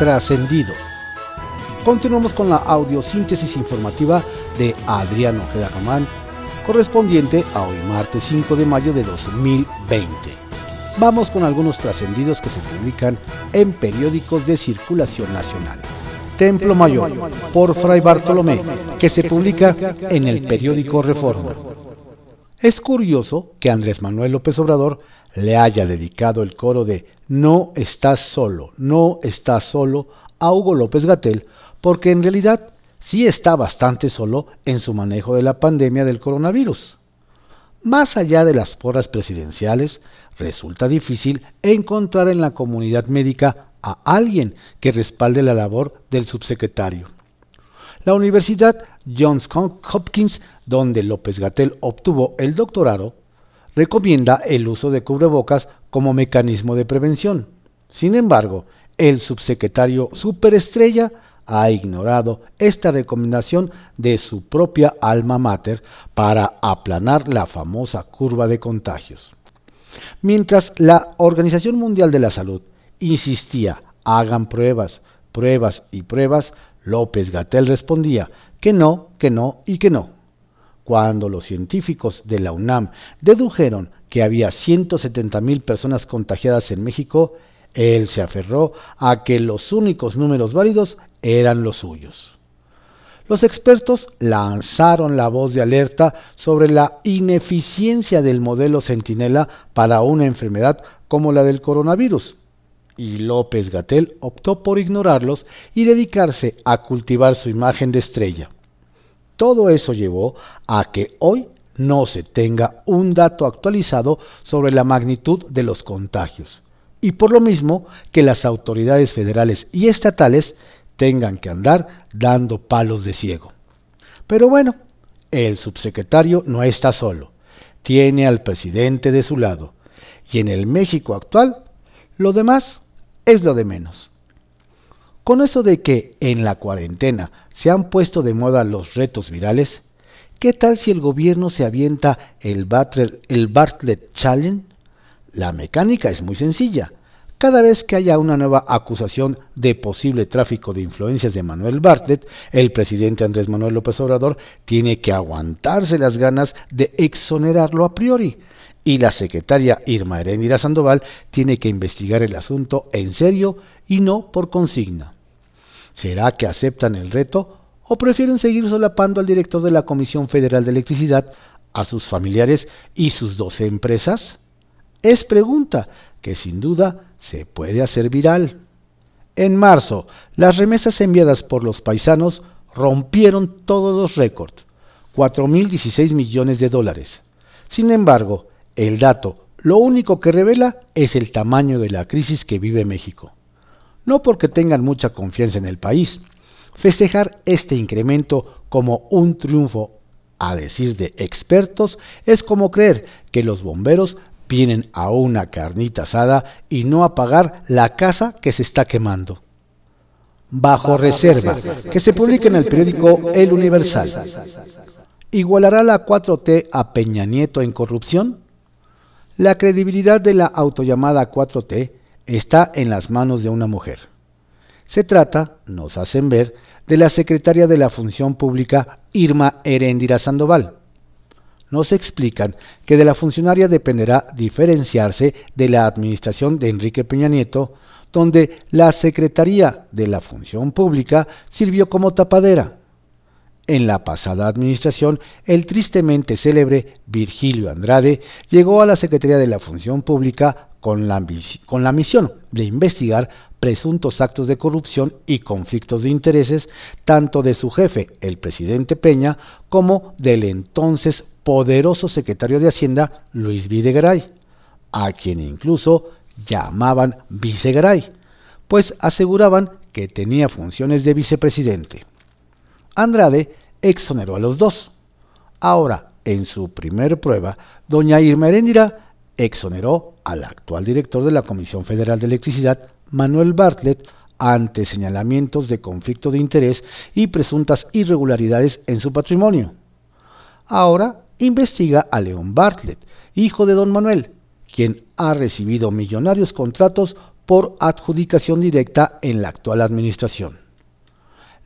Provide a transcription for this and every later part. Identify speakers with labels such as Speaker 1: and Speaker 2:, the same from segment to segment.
Speaker 1: trascendidos. Continuamos con la audiosíntesis informativa de Adriano Ojeda Román, correspondiente a hoy martes 5 de mayo de 2020. Vamos con algunos trascendidos que se publican en periódicos de circulación nacional. Templo Mayor, por Fray Bartolomé, que se publica en el periódico Reforma. Es curioso que Andrés Manuel López Obrador le haya dedicado el coro de No estás solo, no estás solo a Hugo López Gatel, porque en realidad sí está bastante solo en su manejo de la pandemia del coronavirus. Más allá de las porras presidenciales, resulta difícil encontrar en la comunidad médica a alguien que respalde la labor del subsecretario. La Universidad Johns Hopkins, donde López Gatel obtuvo el doctorado, recomienda el uso de cubrebocas como mecanismo de prevención. Sin embargo, el subsecretario Superestrella ha ignorado esta recomendación de su propia alma mater para aplanar la famosa curva de contagios. Mientras la Organización Mundial de la Salud insistía, hagan pruebas, pruebas y pruebas, López Gatel respondía que no, que no y que no. Cuando los científicos de la UNAM dedujeron que había 170 mil personas contagiadas en México, él se aferró a que los únicos números válidos eran los suyos. Los expertos lanzaron la voz de alerta sobre la ineficiencia del modelo Centinela para una enfermedad como la del coronavirus, y López Gatel optó por ignorarlos y dedicarse a cultivar su imagen de estrella. Todo eso llevó a que hoy no se tenga un dato actualizado sobre la magnitud de los contagios, y por lo mismo que las autoridades federales y estatales tengan que andar dando palos de ciego. Pero bueno, el subsecretario no está solo, tiene al presidente de su lado, y en el México actual, lo demás es lo de menos. Con eso de que en la cuarentena se han puesto de moda los retos virales, ¿qué tal si el gobierno se avienta el, Bartlett Challenge? La mecánica es muy sencilla. Cada vez que haya una nueva acusación de posible tráfico de influencias de Manuel Bartlett, el presidente Andrés Manuel López Obrador tiene que aguantarse las ganas de exonerarlo a priori y la secretaria Irma Erendira Sandoval tiene que investigar el asunto en serio y no por consigna. ¿Será que aceptan el reto o prefieren seguir solapando al director de la Comisión Federal de Electricidad, a sus familiares y sus doce empresas? Es pregunta que sin duda se puede hacer viral. En marzo, las remesas enviadas por los paisanos rompieron todos los récords, 4.016 millones de dólares. Sin embargo, el dato lo único que revela es el tamaño de la crisis que vive México. No porque tengan mucha confianza en el país. Festejar este incremento como un triunfo, a decir de expertos, es como creer que los bomberos vienen a una carnita asada y no a pagar la casa que se está quemando. Bajo, reserva, que se publica en el periódico El Universal. ¿Igualará la 4T a Peña Nieto en corrupción? La credibilidad de la autollamada 4T está en las manos de una mujer. Se trata, nos hacen ver, de la secretaria de la Función Pública Irma Heréndira Sandoval. Nos explican que de la funcionaria dependerá diferenciarse de la administración de Enrique Peña Nieto, donde la Secretaría de la Función Pública sirvió como tapadera en la pasada administración, el tristemente célebre Virgilio Andrade llegó a la Secretaría de la Función Pública con la, con la misión de investigar presuntos actos de corrupción y conflictos de intereses tanto de su jefe, el presidente Peña, como del entonces poderoso secretario de Hacienda, Luis Videgaray, a quien incluso llamaban Vicegaray, pues aseguraban que tenía funciones de vicepresidente. Andrade exoneró a los dos. Ahora, en su primer prueba, doña Irma Heréndira exoneró al actual director de la Comisión Federal de Electricidad, Manuel Bartlett, ante señalamientos de conflicto de interés y presuntas irregularidades en su patrimonio. Ahora investiga a León Bartlett, hijo de don Manuel, quien ha recibido millonarios contratos por adjudicación directa en la actual administración.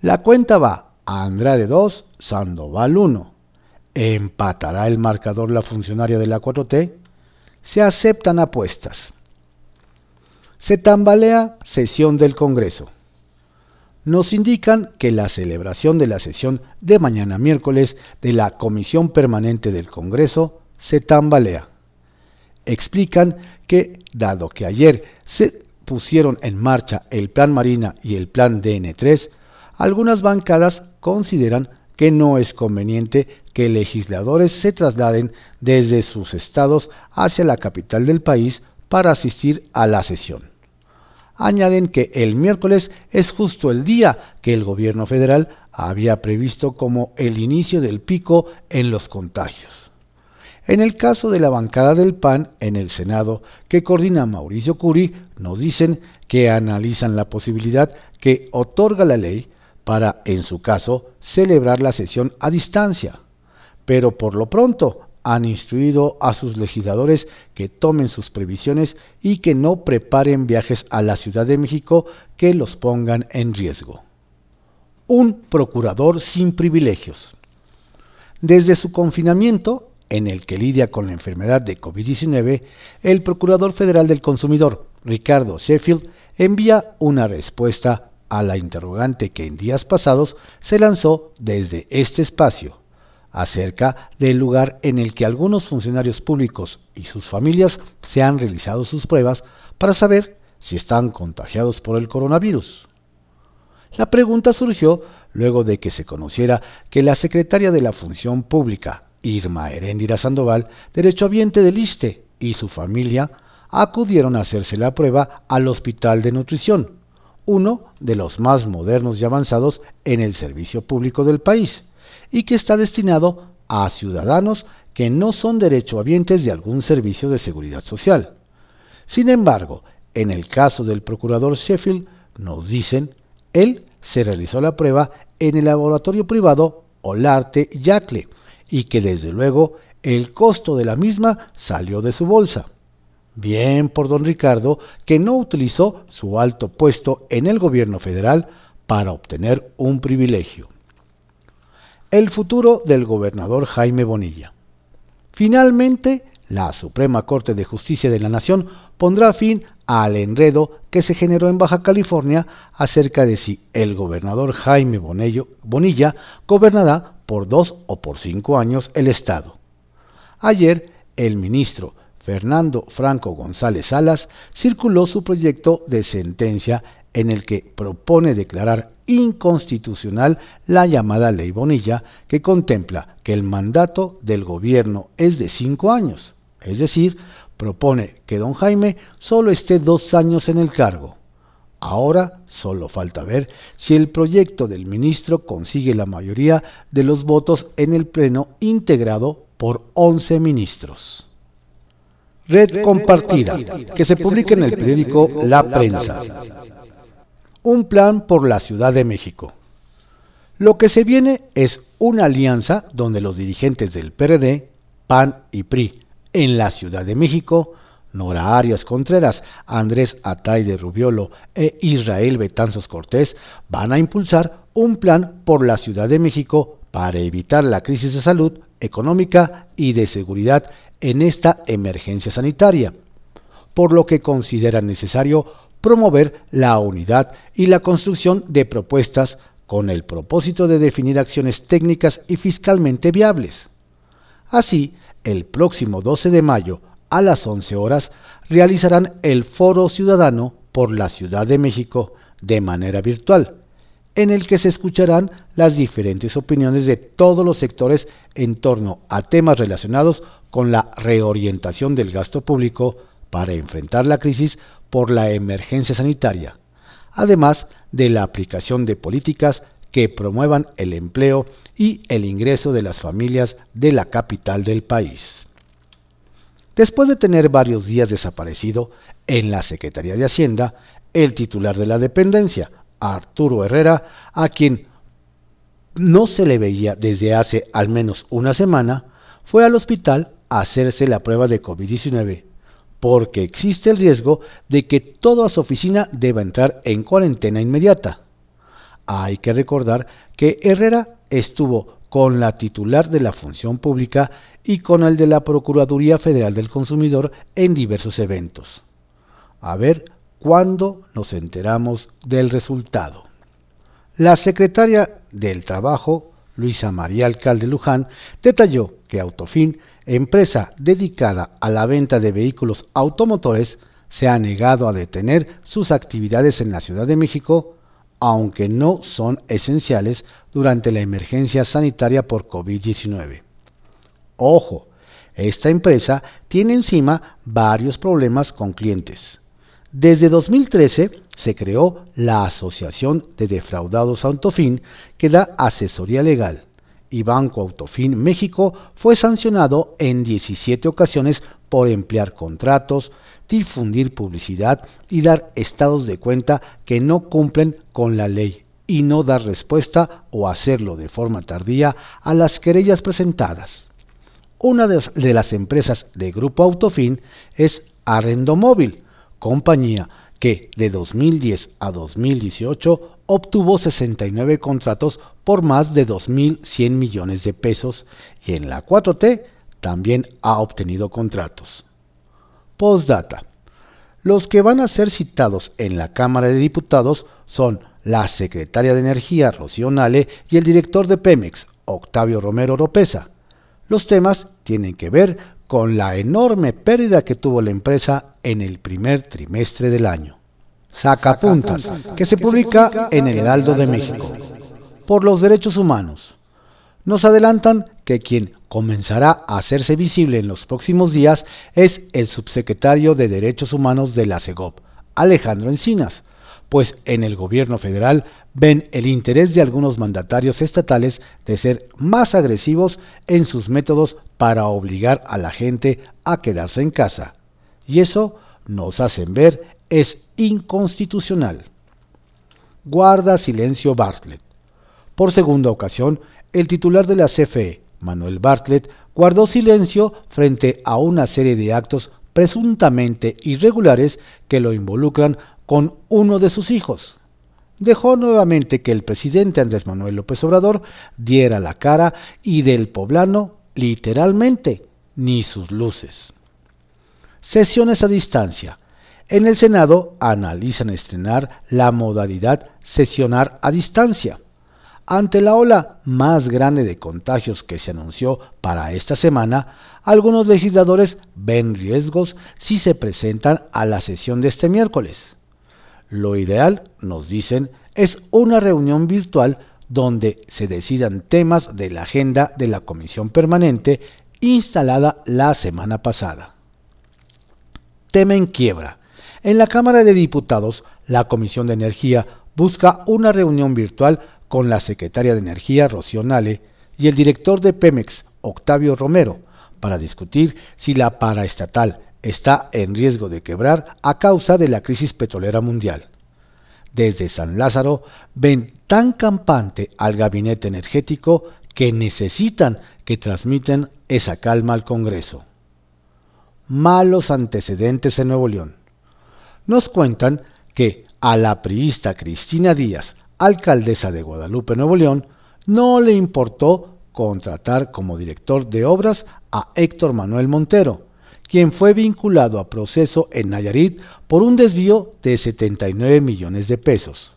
Speaker 1: La cuenta va a Andrade 2, Sandoval 1. ¿Empatará el marcador la funcionaria de la 4T? Se aceptan apuestas. Se tambalea sesión del Congreso. Nos indican que la celebración de la sesión de mañana miércoles de la Comisión Permanente del Congreso se tambalea. Explican que, dado que ayer se pusieron en marcha el Plan Marina y el Plan DN3, algunas bancadas consideran que no es conveniente que legisladores se trasladen desde sus estados hacia la capital del país para asistir a la sesión. Añaden que el miércoles es justo el día que el gobierno federal había previsto como el inicio del pico en los contagios. En el caso de la bancada del PAN en el Senado, que coordina Mauricio Curi, nos dicen que analizan la posibilidad que otorga la ley para, en su caso, celebrar la sesión a distancia. Pero por lo pronto han instruido a sus legisladores que tomen sus previsiones y que no preparen viajes a la Ciudad de México que los pongan en riesgo. Un procurador sin privilegios. Desde su confinamiento, en el que lidia con la enfermedad de COVID-19, el Procurador Federal del Consumidor, Ricardo Sheffield, envía una respuesta a la interrogante que en días pasados se lanzó desde este espacio acerca del lugar en el que algunos funcionarios públicos y sus familias se han realizado sus pruebas para saber si están contagiados por el coronavirus. La pregunta surgió luego de que se conociera que la secretaria de la Función Pública, Irma Heréndira Sandoval, derechohabiente del ISTE, y su familia acudieron a hacerse la prueba al Hospital de Nutrición, uno de los más modernos y avanzados en el servicio público del país, y que está destinado a ciudadanos que no son derechohabientes de algún servicio de seguridad social. Sin embargo, en el caso del procurador Sheffield, nos dicen, él se realizó la prueba en el laboratorio privado Olarte Yacle, y que desde luego el costo de la misma salió de su bolsa. Bien por don Ricardo, que no utilizó su alto puesto en el gobierno federal para obtener un privilegio. El futuro del gobernador Jaime Bonilla. Finalmente, la Suprema Corte de Justicia de la Nación pondrá fin al enredo que se generó en Baja California acerca de si el gobernador Jaime Bonilla gobernará por dos o por cinco años el Estado. Ayer, el ministro Fernando Franco González Salas circuló su proyecto de sentencia en el que propone declarar inconstitucional la llamada Ley Bonilla, que contempla que el mandato del gobierno es de cinco años, es decir, propone que don Jaime solo esté dos años en el cargo. Ahora solo falta ver si el proyecto del ministro consigue la mayoría de los votos en el Pleno integrado por 11 ministros. Red, compartida, que se publica en el periódico La Prensa. Un plan por la Ciudad de México. Lo que se viene es una alianza donde los dirigentes del PRD, PAN y PRI en la Ciudad de México Nora Arias Contreras, Andrés Atay de Rubiolo e Israel Betanzos Cortés van a impulsar un plan por la Ciudad de México para evitar la crisis de salud, económica y de seguridad en esta emergencia sanitaria, por lo que consideran necesario promover la unidad y la construcción de propuestas con el propósito de definir acciones técnicas y fiscalmente viables. Así, el próximo 12 de mayo a las 11 horas realizarán el Foro Ciudadano por la Ciudad de México de manera virtual, en el que se escucharán las diferentes opiniones de todos los sectores en torno a temas relacionados con la reorientación del gasto público para enfrentar la crisis por la emergencia sanitaria, además de la aplicación de políticas que promuevan el empleo y el ingreso de las familias de la capital del país. Después de tener varios días desaparecido en la Secretaría de Hacienda, el titular de la dependencia, Arturo Herrera, a quien no se le veía desde hace al menos una semana, fue al hospital a hacerse la prueba de COVID-19, porque existe el riesgo de que toda su oficina deba entrar en cuarentena inmediata. Hay que recordar que Herrera estuvo con la titular de la función pública y con el de la Procuraduría Federal del Consumidor en diversos eventos. A ver cuándo nos enteramos del resultado. La secretaria del Trabajo, Luisa María Alcalde Luján, detalló que Autofin, empresa dedicada a la venta de vehículos automotores, se ha negado a detener sus actividades en la Ciudad de México, aunque no son esenciales durante la emergencia sanitaria por COVID-19. Ojo, esta empresa tiene encima varios problemas con clientes. Desde 2013 se creó la Asociación de Defraudados Autofin que da asesoría legal y Banco Autofin México fue sancionado en 17 ocasiones por emplear contratos, difundir publicidad y dar estados de cuenta que no cumplen con la ley y no dar respuesta o hacerlo de forma tardía a las querellas presentadas. Una de las empresas de Grupo Autofin es Arrendomóvil, compañía que de 2010 a 2018 obtuvo 69 contratos por más de 2.100 millones de pesos y en la 4T también ha obtenido contratos. Postdata. Los que van a ser citados en la Cámara de Diputados son la secretaria de Energía, Rocío Nale, y el director de Pemex, Octavio Romero Oropesa. Los temas tienen que ver con la enorme pérdida que tuvo la empresa en el primer trimestre del año. Sacapuntas, que se publica en el Heraldo de México. Por los derechos humanos. Nos adelantan que quien comenzará a hacerse visible en los próximos días es el subsecretario de Derechos Humanos de la CEGOP, Alejandro Encinas, pues en el gobierno federal ven el interés de algunos mandatarios estatales de ser más agresivos en sus métodos para obligar a la gente a quedarse en casa. Y eso, nos hacen ver, es inconstitucional. Guarda silencio Bartlett. Por segunda ocasión, el titular de la CFE, Manuel Bartlett, guardó silencio frente a una serie de actos presuntamente irregulares que lo involucran con uno de sus hijos. Dejó nuevamente que el presidente Andrés Manuel López Obrador diera la cara y del poblano, literalmente, ni sus luces. Sesiones a distancia. En el Senado analizan estrenar la modalidad sesionar a distancia. Ante la ola más grande de contagios que se anunció para esta semana, algunos legisladores ven riesgos si se presentan a la sesión de este miércoles. Lo ideal, nos dicen, es una reunión virtual donde se decidan temas de la agenda de la comisión permanente instalada la semana pasada. Tema en quiebra. En la Cámara de Diputados, la Comisión de Energía busca una reunión virtual con la secretaria de Energía, Rocío Nale, y el director de Pemex, Octavio Romero, para discutir si la paraestatal está en riesgo de quebrar a causa de la crisis petrolera mundial. Desde San Lázaro ven tan campante al gabinete energético que necesitan que transmiten esa calma al Congreso. Malos antecedentes en Nuevo León. Nos cuentan que a la priista Cristina Díaz, alcaldesa de Guadalupe, Nuevo León, no le importó contratar como director de obras a Héctor Manuel Montero, quien fue vinculado a proceso en Nayarit por un desvío de 79 millones de pesos.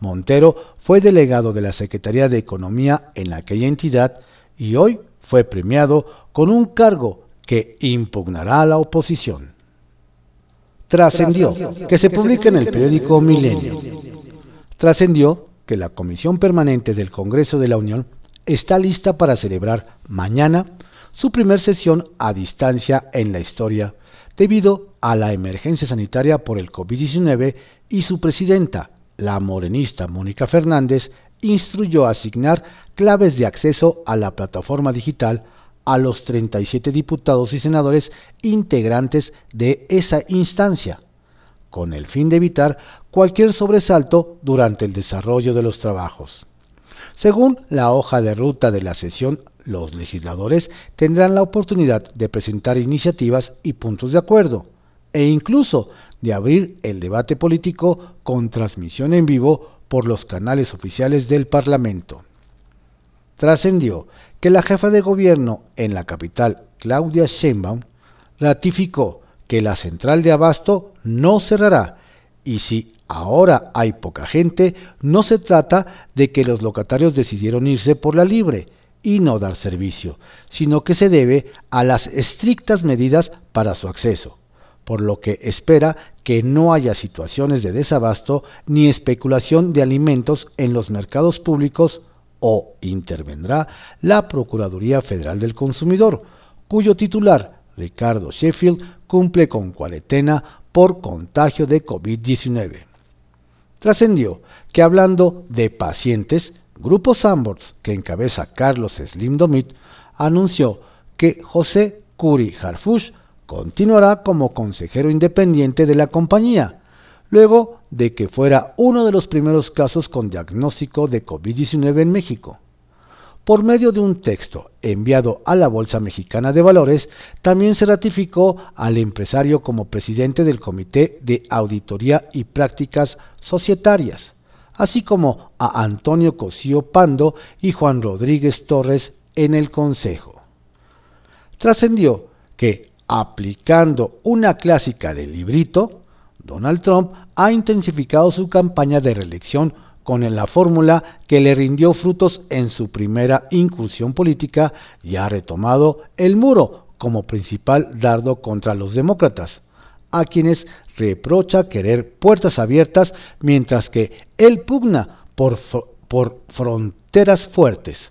Speaker 1: Montero fue delegado de la Secretaría de Economía en aquella entidad y hoy fue premiado con un cargo que impugnará a la oposición. Trascendió que se publica en el periódico Milenio. Trascendió que la Comisión Permanente del Congreso de la Unión está lista para celebrar mañana su primer sesión a distancia en la historia debido a la emergencia sanitaria por el COVID-19 y su presidenta, la morenista Mónica Fernández, instruyó asignar claves de acceso a la plataforma digital a los 37 diputados y senadores integrantes de esa instancia, con el fin de evitar cualquier sobresalto durante el desarrollo de los trabajos. Según la hoja de ruta de la sesión los legisladores tendrán la oportunidad de presentar iniciativas y puntos de acuerdo, e incluso de abrir el debate político con transmisión en vivo por los canales oficiales del Parlamento. Trascendió que la jefa de gobierno en la capital, Claudia Sheinbaum, ratificó que la central de abasto no cerrará. Y si ahora hay poca gente, no se trata de que los locatarios decidieron irse por la libre y no dar servicio, sino que se debe a las estrictas medidas para su acceso, por lo que espera que no haya situaciones de desabasto ni especulación de alimentos en los mercados públicos o intervendrá la Procuraduría Federal del Consumidor, cuyo titular, Ricardo Sheffield, cumple con cuarentena por contagio de COVID-19. Trascendió que hablando de pacientes, Grupo Sambors, que encabeza Carlos Slim Domit, anunció que José Curi Harfush continuará como consejero independiente de la compañía, luego de que fuera uno de los primeros casos con diagnóstico de COVID-19 en México. Por medio de un texto enviado a la Bolsa Mexicana de Valores, también se ratificó al empresario como presidente del Comité de Auditoría y Prácticas Societarias, así como a Antonio Cosío Pando y Juan Rodríguez Torres en el Consejo. Trascendió que, aplicando una clásica del librito, Donald Trump ha intensificado su campaña de reelección con la fórmula que le rindió frutos en su primera incursión política y ha retomado el muro como principal dardo contra los demócratas, a quienes reprocha querer puertas abiertas mientras que él pugna por, por fronteras fuertes.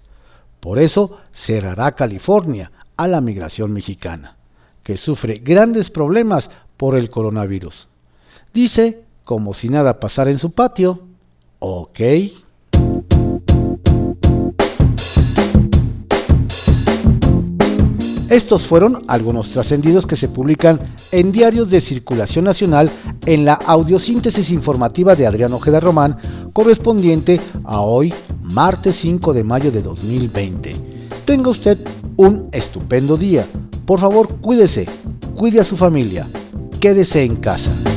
Speaker 1: Por eso cerrará California a la migración mexicana, que sufre grandes problemas por el coronavirus. Dice, como si nada pasara en su patio, ok. Estos fueron algunos trascendidos que se publican en diarios de circulación nacional en la audiosíntesis informativa de Adrián Ojeda Román, correspondiente a hoy, martes 5 de mayo de 2020. Tenga usted un estupendo día. Por favor, cuídese, cuide a su familia, quédese en casa.